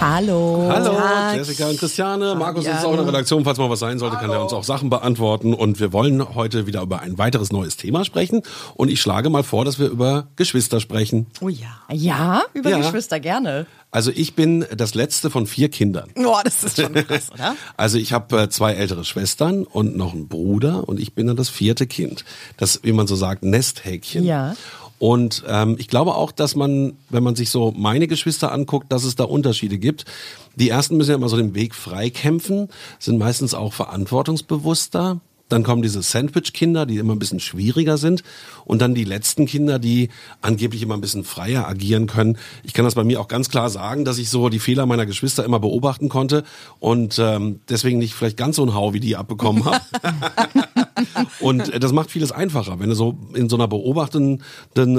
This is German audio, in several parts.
Hallo. Hallo, Jessica und Christiane. Markus ist auch in der Redaktion. Falls mal was sein sollte, kann er uns auch Sachen beantworten. Und wir wollen heute wieder über ein weiteres neues Thema sprechen. Und ich schlage mal vor, dass wir über Geschwister sprechen. Oh ja. Ja, über Ja. Geschwister gerne. Also ich bin das letzte von vier Kindern. Boah, das ist schon krass, oder? Also ich habe äh, zwei ältere Schwestern und noch einen Bruder und ich bin dann das vierte Kind. Das, wie man so sagt, Nesthäkchen. Ja. Und ähm, ich glaube auch, dass man, wenn man sich so meine Geschwister anguckt, dass es da Unterschiede gibt. Die ersten müssen ja immer so den Weg frei kämpfen, sind meistens auch verantwortungsbewusster. Dann kommen diese Sandwich-Kinder, die immer ein bisschen schwieriger sind. Und dann die letzten Kinder, die angeblich immer ein bisschen freier agieren können. Ich kann das bei mir auch ganz klar sagen, dass ich so die Fehler meiner Geschwister immer beobachten konnte und ähm, deswegen nicht vielleicht ganz so einen Hau wie die abbekommen habe. und äh, das macht vieles einfacher. Wenn du so in so einer beobachtenden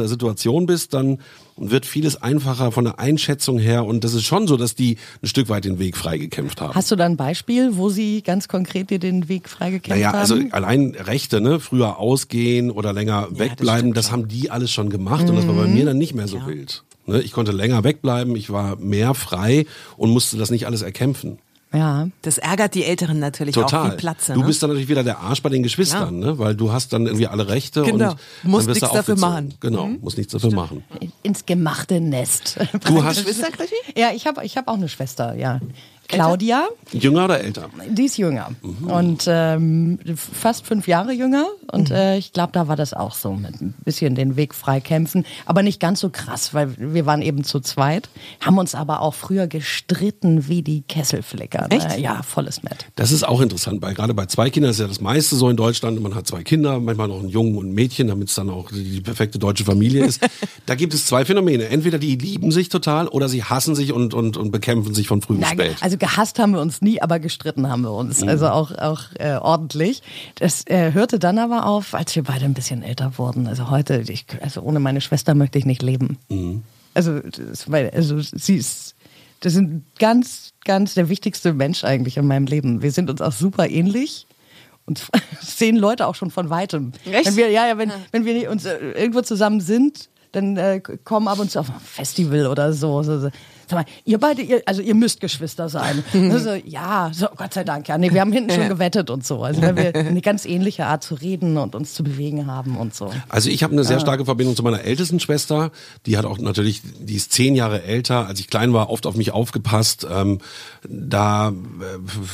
Situation bist, dann wird vieles einfacher von der Einschätzung her. Und das ist schon so, dass die ein Stück weit den Weg freigekämpft haben. Hast du da ein Beispiel, wo sie ganz konkret dir den Weg freigekämpft Naja, haben? also allein Rechte, ne, früher ausgehen oder länger wegbleiben, das, haben die alles schon gemacht und das war bei Mhm. mir dann nicht mehr so wild. Ne, ich konnte länger wegbleiben, ich war mehr frei und musste das nicht alles erkämpfen. Ja. Das ärgert die Älteren natürlich Total. auch wie Platze. Du ne? bist dann natürlich wieder der Arsch bei den Geschwistern, ne? weil du hast dann irgendwie alle Rechte Genau. und Musst du nichts dafür aufgezogen. machen. Genau, musst nichts dafür machen. Ins gemachte Nest. Du hast Geschwister, Krischi? ja, ich habe ich hab auch eine Schwester, ja. Claudia, jünger oder älter? die ist jünger Mhm. und ähm, fast fünf Jahre jünger und Mhm. äh, ich glaube, da war das auch so mit ein bisschen den Weg freikämpfen, aber nicht ganz so krass, weil wir waren eben zu zweit, haben uns aber auch früher gestritten wie die Kesselflicker. ne? Echt? Ja, volles Met. Das ist auch interessant, weil gerade bei zwei Kindern ist ja das meiste so in Deutschland. Man hat zwei Kinder, manchmal noch einen Jungen und ein Mädchen, damit es dann auch die, perfekte deutsche Familie ist. da gibt es zwei Phänomene. Entweder die lieben sich total oder sie hassen sich und, und, und bekämpfen sich von früh bis spät. also gehasst haben wir uns nie, aber gestritten haben wir uns. Also auch, auch äh, ordentlich. Das äh, hörte dann aber auf, als wir beide ein bisschen älter wurden. Also heute, ich, also ohne meine Schwester möchte ich nicht leben. Also, das, weil, also sie ist, das ist ganz, ganz der wichtigste Mensch eigentlich in meinem Leben. Wir sind uns auch super ähnlich. Und sehen Leute auch schon von weitem. Echt? Wenn wir, ja, ja, wenn, wenn wir uns äh, irgendwo zusammen sind, dann äh, kommen ab und zu auf ein Festival oder so. so, so. Sag mal, ihr beide, ihr, also ihr müsst Geschwister sein. also, ja, so, Gott sei Dank, ja. Nee, wir haben hinten schon gewettet und so. Also weil wir eine ganz ähnliche Art zu reden und uns zu bewegen haben und so. Also ich habe eine sehr starke Verbindung zu meiner ältesten Schwester. Die hat auch natürlich, die ist zehn Jahre älter. Als ich klein war, oft auf mich aufgepasst. Ähm, da, äh,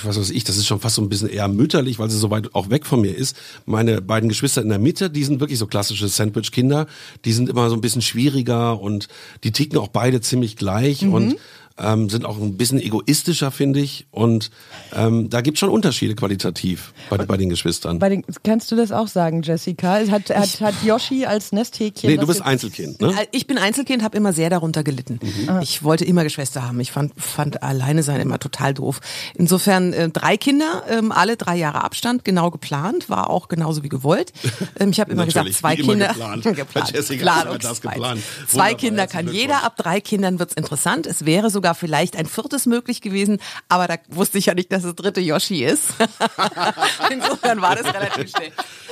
was weiß ich, das ist schon fast so ein bisschen eher mütterlich, weil sie so weit auch weg von mir ist. Meine beiden Geschwister in der Mitte, die sind wirklich so klassische Sandwich-Kinder. Die sind immer so ein bisschen schwieriger und die ticken auch beide ziemlich gleich und Mhm ähm, sind auch ein bisschen egoistischer, finde ich. Und ähm, da gibt schon Unterschiede qualitativ bei, bei den Geschwistern. Bei den, kannst du das auch sagen, Jessica? Hat, hat, hat Yoshi als Nesthäkchen. Nee, du bist Einzelkind, ne? Äh, Ich bin Einzelkind, habe immer sehr darunter gelitten. Mhm. Ich wollte immer Geschwister haben. Ich fand, fand alleine sein immer total doof. Insofern äh, drei Kinder, ähm, alle drei Jahre Abstand, genau geplant, war auch genauso wie gewollt. Ähm, ich habe immer gesagt, zwei immer Kinder. geplant. Bei Jessica und das zwei. geplant. Zwei Wunderbar, Kinder kann jeder, ab drei Kindern wird's interessant. Es wäre sogar vielleicht ein viertes möglich gewesen, aber da wusste ich ja nicht, dass das dritte Yoshi ist. Insofern war das relativ schnell.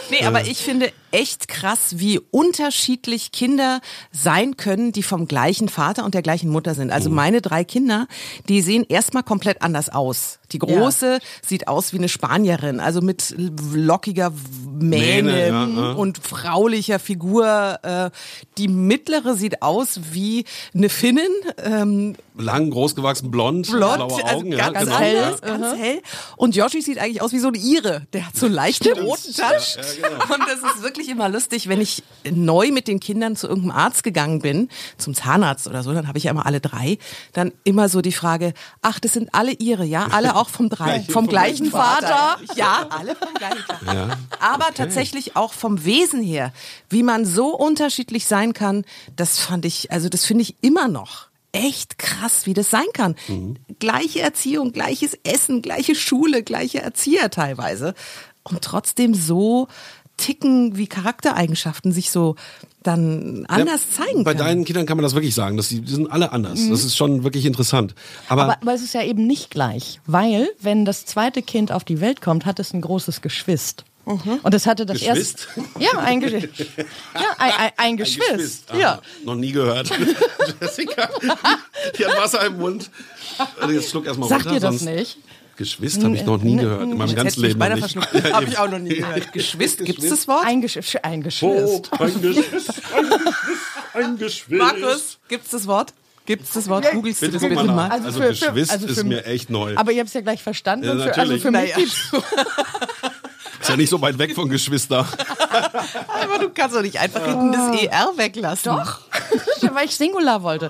Nee, aber ich finde echt krass, wie unterschiedlich Kinder sein können, die vom gleichen Vater und der gleichen Mutter sind. Also meine drei Kinder, die sehen erstmal komplett anders aus. Die große sieht aus wie eine Spanierin, also mit lockiger Mähne Mähne, ja, ja. und fraulicher Figur. Äh, Die mittlere sieht aus wie eine Finnin, ähm, Lang, großgewachsen, blond, blond, blaue also Augen, ja, ganz genau. hell, Ja. ganz hell. Und Yoshi sieht eigentlich aus wie so eine Ire. Der hat so einen leichten roten Touch. Und das ist wirklich ich immer lustig, wenn ich neu mit den Kindern zu irgendeinem Arzt gegangen bin, zum Zahnarzt oder so, dann habe ich ja immer alle drei, dann immer so die Frage, ach, das sind alle ihre, ja, alle auch vom drei, vom vom gleichen gleichen Vater. Ja, alle vom gleichen Vater. Ja. Aber tatsächlich auch vom Wesen her, wie man so unterschiedlich sein kann, das fand ich, also das finde ich immer noch echt krass, wie das sein kann. Gleiche Erziehung, gleiches Essen, gleiche Schule, gleiche Erzieher teilweise und trotzdem so ticken, wie Charaktereigenschaften sich so dann anders zeigen Bei können. deinen Kindern kann man das wirklich sagen, dass die, die sind alle anders. Das ist schon wirklich interessant. Aber, Aber, aber es ist ja eben nicht gleich, weil wenn das zweite Kind auf die Welt kommt, hat es ein großes Geschwist. Und es hatte das Geschwist? erste. Ja, ein, Ge ja, ein, ein, ein Geschwist. Aha, Ja. Noch nie gehört. Jessica, die hat Wasser im Mund. Also jetzt schluck erstmal Sagt runter. ihr das sonst- nicht? Geschwist habe ich noch nie gehört. In meinem ganzen Leben nicht. Habe ich auch noch nie gehört. Geschwist, gibt's das Wort? Ein, Gesch ein Oh, Geschwist. ein Geschwist, ein Geschwist, ein Geschwist. Markus, gibt's das Wort? Gibt's das Wort? Googelst du Bitte das bitte mal. Also Also, für- für- Geschwist also für ist mir echt neu. Aber ihr habt es ja gleich verstanden. Ja, für, also natürlich. für mich Naja. ist ja nicht so weit weg von Geschwister. Aber du kannst doch nicht einfach hinten das ER weglassen. Doch, weil ich Singular wollte.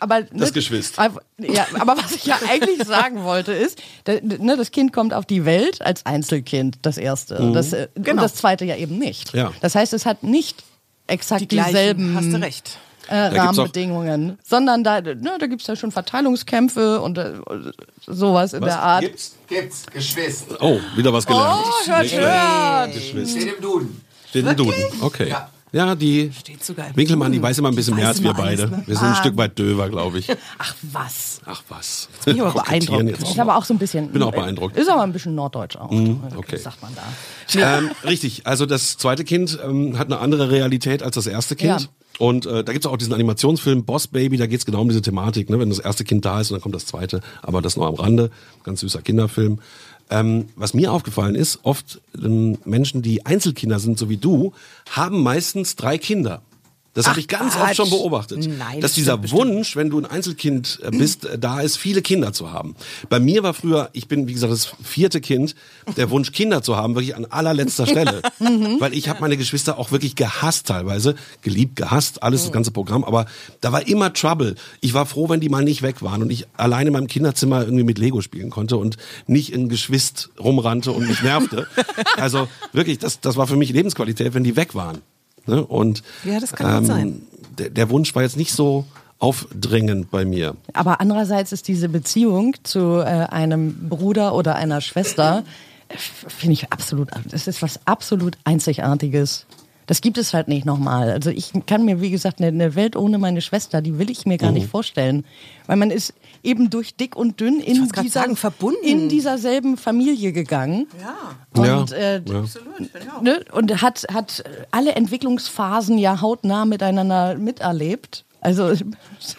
Aber, ne, Das Geschwist. Aber, ja, aber was ich ja eigentlich sagen wollte ist, ne, das Kind kommt auf die Welt als Einzelkind, das erste. Das, äh, Und Genau. das zweite ja eben nicht. Ja. Das heißt, es hat nicht exakt Die gleichen, dieselben hast du recht. Äh, Rahmenbedingungen, sondern da, ne, da gibt es ja schon Verteilungskämpfe und äh, sowas in der Art. Gibt's? Gibt's, Geschwiст. Oh, wieder was gelernt. Oh, hört, hört. Geschwist. Steht im Duden. Steht im Duden. Okay. Ja. Ja, die Steht sogar im Winkelmann, die weiß immer ein bisschen mehr als wir beide. ne? Wir sind ein Stück weit döver, glaube ich. Ach was. Ach was. bin ich aber beeindruckt. jetzt Ist auch so ein bisschen. Bin auch beeindruckt. Ist aber ein bisschen norddeutsch auch. okay. Sagt man da. ähm, richtig, also das zweite Kind ähm, hat eine andere Realität als das erste Kind. Ja. Und äh, da gibt's auch diesen Animationsfilm Boss Baby, da geht's genau um diese Thematik, ne? wenn das erste Kind da ist und dann kommt das zweite, aber das nur am Rande, ganz süßer Kinderfilm. Ähm, was mir aufgefallen ist, oft ähm, Menschen, die Einzelkinder sind, so wie du, haben meistens drei Kinder. Das habe ich ganz Quatsch. oft schon beobachtet. Nein, dass das dieser stimmt bestimmt. Wunsch, wenn du ein Einzelkind äh, bist, äh, da ist, viele Kinder zu haben. Bei mir war früher, ich bin wie gesagt das vierte Kind, der Wunsch Kinder zu haben, wirklich an allerletzter Stelle. Weil ich habe meine Geschwister auch wirklich gehasst teilweise, geliebt, gehasst, alles das ganze Programm, aber da war immer Trouble. Ich war froh, wenn die mal nicht weg waren und ich alleine in meinem Kinderzimmer irgendwie mit Lego spielen konnte und nicht in Geschwist rumrannte und mich nervte. also wirklich, das, das war für mich Lebensqualität, wenn die weg waren. Ne? Und Ja, das kann gut sein. Der, der Wunsch war jetzt nicht so aufdringend bei mir. Aber andererseits ist diese Beziehung zu äh, einem Bruder oder einer Schwester, äh, finde ich absolut, das ist was absolut Einzigartiges. Das gibt es halt nicht nochmal. Also ich kann mir, wie gesagt, eine, eine Welt ohne meine Schwester, die will ich mir gar Mhm. nicht vorstellen. Weil man ist eben durch dick und dünn in, dieser, sagen, verbunden. in dieser selben Familie gegangen. Ja. Und, Ja, äh, ja. ne, und hat, hat alle Entwicklungsphasen ja hautnah miteinander miterlebt. Also so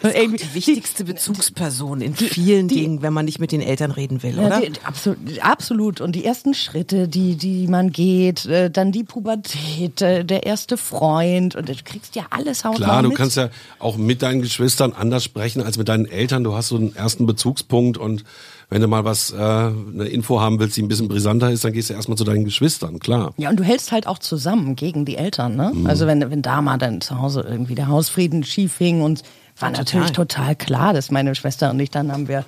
irgendwie- Die wichtigste Bezugsperson in vielen Dingen, wenn man nicht mit den Eltern reden will, Ja, oder? die, absolut, absolut. Und die ersten Schritte, die, die man geht, äh, dann die Pubertät, äh, der erste Freund. Und du kriegst ja alles hautnah Klar, du mit. kannst ja auch mit deinen Geschwistern anders sprechen als mit deinen Eltern. Du hast so einen ersten Bezugspunkt und wenn du mal was, äh, eine Info haben willst, die ein bisschen brisanter ist, dann gehst du erstmal zu deinen Geschwistern, klar. Ja, und du hältst halt auch zusammen gegen die Eltern, ne? Mhm. Also wenn, wenn da mal dann zu Hause irgendwie der Hausfrieden schief hing und war natürlich total klar, dass meine Schwester und ich dann haben wir,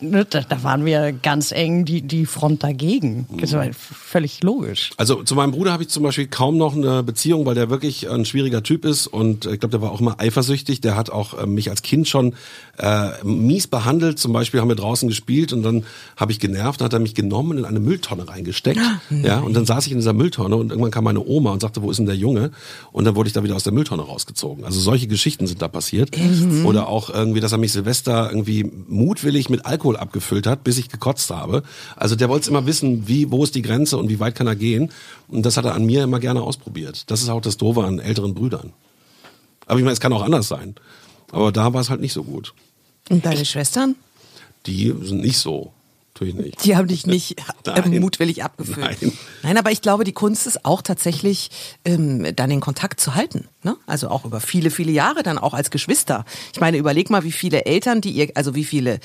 da, da da waren wir ganz eng die, die Front dagegen. Das war völlig logisch. Also zu meinem Bruder habe ich zum Beispiel kaum noch eine Beziehung, weil der wirklich ein schwieriger Typ ist und ich glaube, der war auch immer eifersüchtig. Der hat auch äh, mich als Kind schon äh, mies behandelt. Zum Beispiel haben wir draußen gespielt und dann habe ich genervt, dann hat er mich genommen und in eine Mülltonne reingesteckt. ja, und dann saß ich in dieser Mülltonne und irgendwann kam meine Oma und sagte, wo ist denn der Junge? Und dann wurde ich da wieder aus der Mülltonne rausgezogen. Also solche Geschichten sind da passiert. Oder auch irgendwie, dass er mich Silvester irgendwie mutwillig mit Alkohol abgefüllt hat, bis ich gekotzt habe. Also der wollte immer wissen, wie, wo ist die Grenze und wie weit kann er gehen. Und das hat er an mir immer gerne ausprobiert. Das ist auch das Doofe an älteren Brüdern. Aber ich meine, es kann auch anders sein. Aber da war es halt nicht so gut. Und deine Schwestern? Die sind nicht so. Natürlich nicht. Die haben dich nicht äh, Nein. mutwillig abgefüllt. Nein. Nein, aber ich glaube, die Kunst ist auch tatsächlich, ähm, dann den Kontakt zu halten. Ne? Also auch über viele, viele Jahre, dann auch als Geschwister. Ich meine, überleg mal, wie viele Eltern, die ihr, also wie viele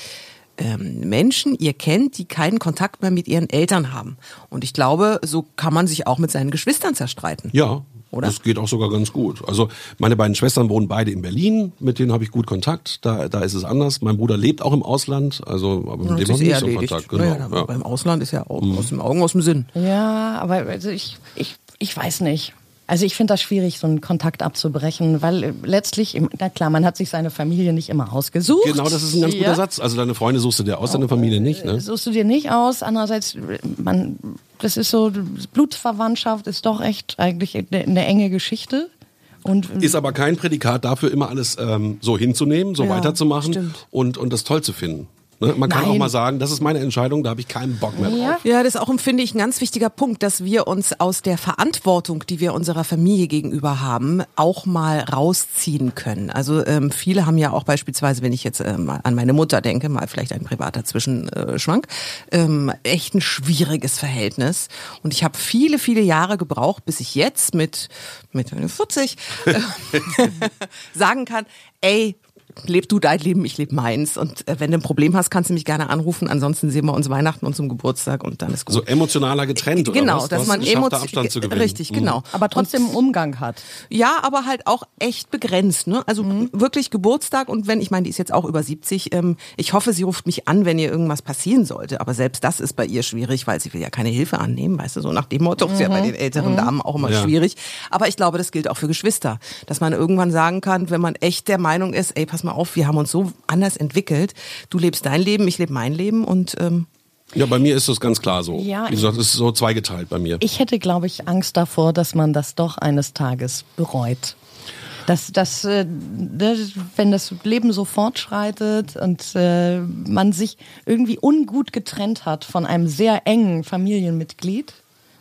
ähm, Menschen ihr kennt, die keinen Kontakt mehr mit ihren Eltern haben. Und ich glaube, so kann man sich auch mit seinen Geschwistern zerstreiten. Ja, Oder? das geht auch sogar ganz gut. Also meine beiden Schwestern wohnen beide in Berlin, mit denen habe ich gut Kontakt. Da, da ist es anders. Mein Bruder lebt auch im Ausland, also aber mit dem habe ich nicht so erledigt. Kontakt. Genau. Naja, aber ja. Mhm. Beim Ausland ist ja auch aus dem Augen, aus dem Sinn. Ja, aber also ich, ich, ich weiß nicht. Also ich finde das schwierig, so einen Kontakt abzubrechen, weil äh, letztlich, na klar, man hat sich seine Familie nicht immer ausgesucht. Genau, das ist ein ganz guter Ja. Satz. Also deine Freunde suchst du dir aus, deine Familie nicht. Ne? suchst du dir nicht aus. Andererseits, man, das ist so, Blutsverwandtschaft ist doch echt eigentlich eine, eine enge Geschichte. Und Ist aber kein Prädikat dafür, immer alles ähm, so hinzunehmen, so Ja, weiterzumachen stimmt. und, und das toll zu finden. Ne? Man kann Nein. auch mal sagen, das ist meine Entscheidung, da habe ich keinen Bock mehr drauf. Ja. Ja, das ist auch, finde ich, ein ganz wichtiger Punkt, dass wir uns aus der Verantwortung, die wir unserer Familie gegenüber haben, auch mal rausziehen können. Also ähm, viele haben ja auch beispielsweise, wenn ich jetzt ähm, an meine Mutter denke, mal vielleicht ein privater Zwischenschwank, ähm, echt ein schwieriges Verhältnis. Und ich habe viele, viele Jahre gebraucht, bis ich jetzt mit, mit 40 äh, sagen kann, ey, leb du dein Leben, ich lebe meins. Und äh, wenn du ein Problem hast, kannst du mich gerne anrufen. Ansonsten sehen wir uns Weihnachten und zum Geburtstag und dann ist gut. So emotionaler getrennt oder genau, was? Dass man geschafft, da. Richtig, Mhm. genau. aber trotzdem einen Umgang hat. Ja, aber halt auch echt begrenzt. Ne? Also Mhm. wirklich Geburtstag und wenn, ich meine, die ist jetzt auch über 70, ähm, ich hoffe, sie ruft mich an, wenn ihr irgendwas passieren sollte. Aber selbst das ist bei ihr schwierig, weil sie will ja keine Hilfe annehmen, weißt du, so nach dem Motto ist ja bei den älteren Damen auch immer Mhm. Ja. schwierig. Aber ich glaube, das gilt auch für Geschwister, dass man irgendwann sagen kann, wenn man echt der Meinung ist, ey, pass mal auf, wir haben uns so anders entwickelt, du lebst dein Leben, ich lebe mein Leben und ähm, Ja, bei mir ist das ganz klar so. Ja, Wie gesagt, es ist so zweigeteilt bei mir. Ich hätte, glaube ich, Angst davor, dass man das doch eines Tages bereut. Dass, dass äh, ne, wenn das Leben so fortschreitet und äh, man sich irgendwie ungut getrennt hat von einem sehr engen Familienmitglied,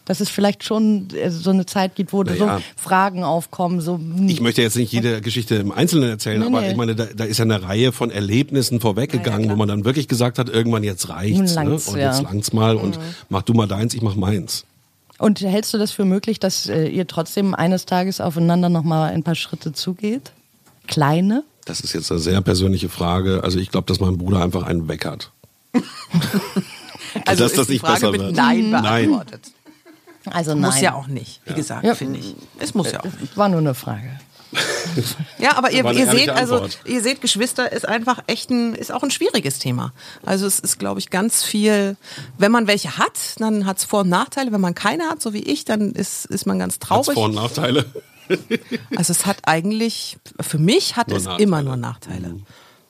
dass es vielleicht schon äh, so eine Zeit gibt, wo Naja. so Fragen aufkommen, so Ich möchte jetzt nicht jede Geschichte im Einzelnen erzählen, Nee, aber nee. ich meine, da, da ist ja eine Reihe von Erlebnissen vorweggegangen, wo man dann wirklich gesagt hat, irgendwann jetzt reicht's. Nun Ne? Und ja. jetzt langt's mal und mach du mal deins, ich mach meins. Und hältst du das für möglich, dass äh, ihr trotzdem eines Tages aufeinander noch mal ein paar Schritte zugeht? Kleine? Das ist jetzt eine sehr persönliche Frage. Also ich glaube, dass mein Bruder einfach einen weg hat. also Dass ist das die nicht Frage besser mit wird. Nein Nein. Also nein. Muss ja auch nicht, wie gesagt, Ja. finde ich. Es muss ja auch nicht. War nur eine Frage. Ja, aber ihr, ihr seht, also ihr seht, Geschwister ist einfach echt ein, ist auch ein schwieriges Thema. Also es ist, glaube ich, ganz viel. Wenn man welche hat, dann hat es Vor- und Nachteile. Wenn man keine hat, so wie ich, dann ist ist man ganz Hat's traurig. Vor- und Nachteile. Also es hat eigentlich, für mich hat Nur es Nachteile. Mhm. immer nur Nachteile,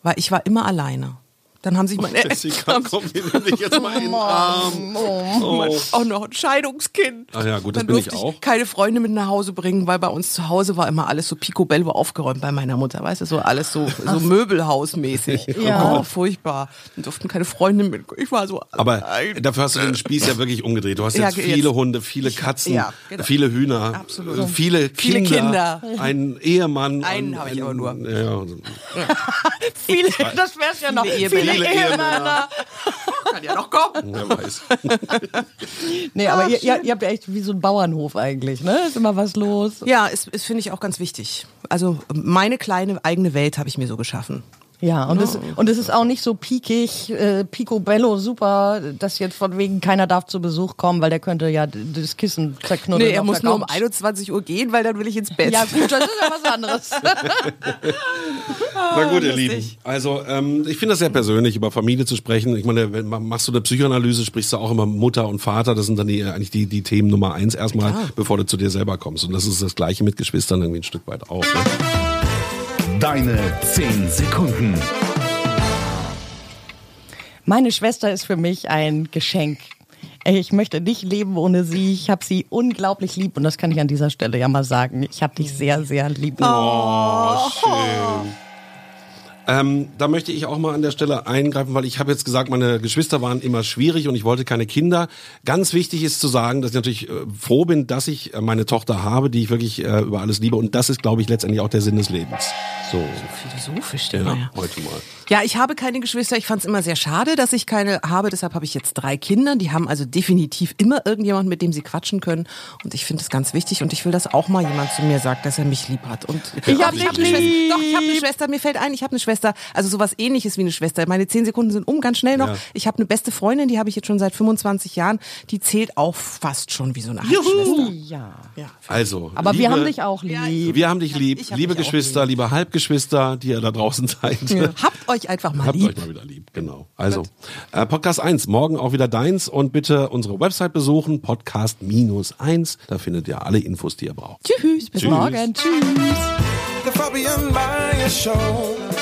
weil ich war immer alleine. Dann haben sich meine Jessica, Eltern komm, wir nehmen dich jetzt mal in den Arm. Oh. auch noch ein Scheidungskind. Ach ja, gut, das Dann bin ich auch. keine Freunde mit nach Hause bringen, weil bei uns zu Hause war immer alles so picobello aufgeräumt bei meiner Mutter, weißt du, so alles so, so Möbelhausmäßig. Ja. Oh, furchtbar. Dann durften keine Freunde mit. Ich war so Aber allein. dafür hast du den Spieß ja wirklich umgedreht. Du hast Ja, jetzt jetzt- viele Hunde, viele Katzen, Ja, genau. viele Hühner, Absolut. äh, viele Viele Kinder, Kinder. einen Ehemann. Einen habe ich aber nur. Ja, Viele, das wär's ja noch. Viele Viele, Ehemänner. Ehemänner. Kann ja noch kommen. wer weiß. Nee, aber ihr, ihr, ihr habt ja echt wie so ein Bauernhof eigentlich, ne? Ist immer was los. Ja, ist, ist finde ich auch ganz wichtig. Also meine kleine eigene Welt habe ich mir so geschaffen. Ja, und, es, und es ist auch nicht so piekig, äh, picobello, super, dass jetzt von wegen keiner darf zu Besuch kommen, weil der könnte ja d- das Kissen zerknuddeln. Nee, er muss nur um Couch. 21 Uhr gehen, weil dann will ich ins Bett. Ja gut, das ist ja was anderes. Na gut, ihr Lieben. Also ähm, ich finde das sehr persönlich, über Familie zu sprechen. Ich meine, wenn, machst du eine Psychoanalyse, sprichst du auch immer Mutter und Vater. Das sind dann die, eigentlich die, die Themen Nummer eins erstmal, bevor du zu dir selber kommst. Und das ist das Gleiche mit Geschwistern irgendwie ein Stück weit auch. Ne? Deine 10 Sekunden. Meine Schwester ist für mich ein Geschenk. Ich möchte nicht leben ohne sie. Ich habe sie unglaublich lieb und das kann ich an dieser Stelle ja mal sagen. Ich habe dich sehr, sehr lieb. Oh, schön. Ähm, da möchte ich auch mal an der Stelle eingreifen, weil ich habe jetzt gesagt, meine Geschwister waren immer schwierig und ich wollte keine Kinder. Ganz wichtig ist zu sagen, dass ich natürlich äh, froh bin, dass ich äh, meine Tochter habe, die ich wirklich äh, über alles liebe. Und das ist, glaube ich, letztendlich auch der Sinn des Lebens. So, Philosophisch, ja, ja. heute mal. Ja, ich habe keine Geschwister. Ich fand es immer sehr schade, dass ich keine habe. Deshalb habe ich jetzt drei Kinder. Die haben also definitiv immer irgendjemand, mit dem sie quatschen können. Und ich finde das ganz wichtig. Und ich will, dass auch mal jemand zu mir sagt, dass er mich lieb hat. Und Ich hab Doch, dich eine Schwester. Doch, ich habe eine Schwester. Mir fällt ein, ich habe eine Schwester. Schwester, also sowas ähnliches wie eine Schwester. Meine zehn Sekunden sind um, ganz schnell noch. Ja. Ich habe eine beste Freundin, die habe ich jetzt schon seit 25 Jahren. Die zählt auch fast schon wie so eine Halbschwester. Ja. Ja. Also, Aber liebe, wir haben dich auch lieb. Wir haben dich lieb, hab liebe Geschwister, liebe Halbgeschwister, die ihr da draußen seid. Habt euch einfach mal Habt lieb. euch mal wieder lieb, genau. Also, äh, Podcast 1, morgen auch wieder deins und bitte unsere Website besuchen, Podcast-1, da findet ihr alle Infos, die ihr braucht. Tschüss. Bis morgen. Tschüss. The Fabian Myers Show.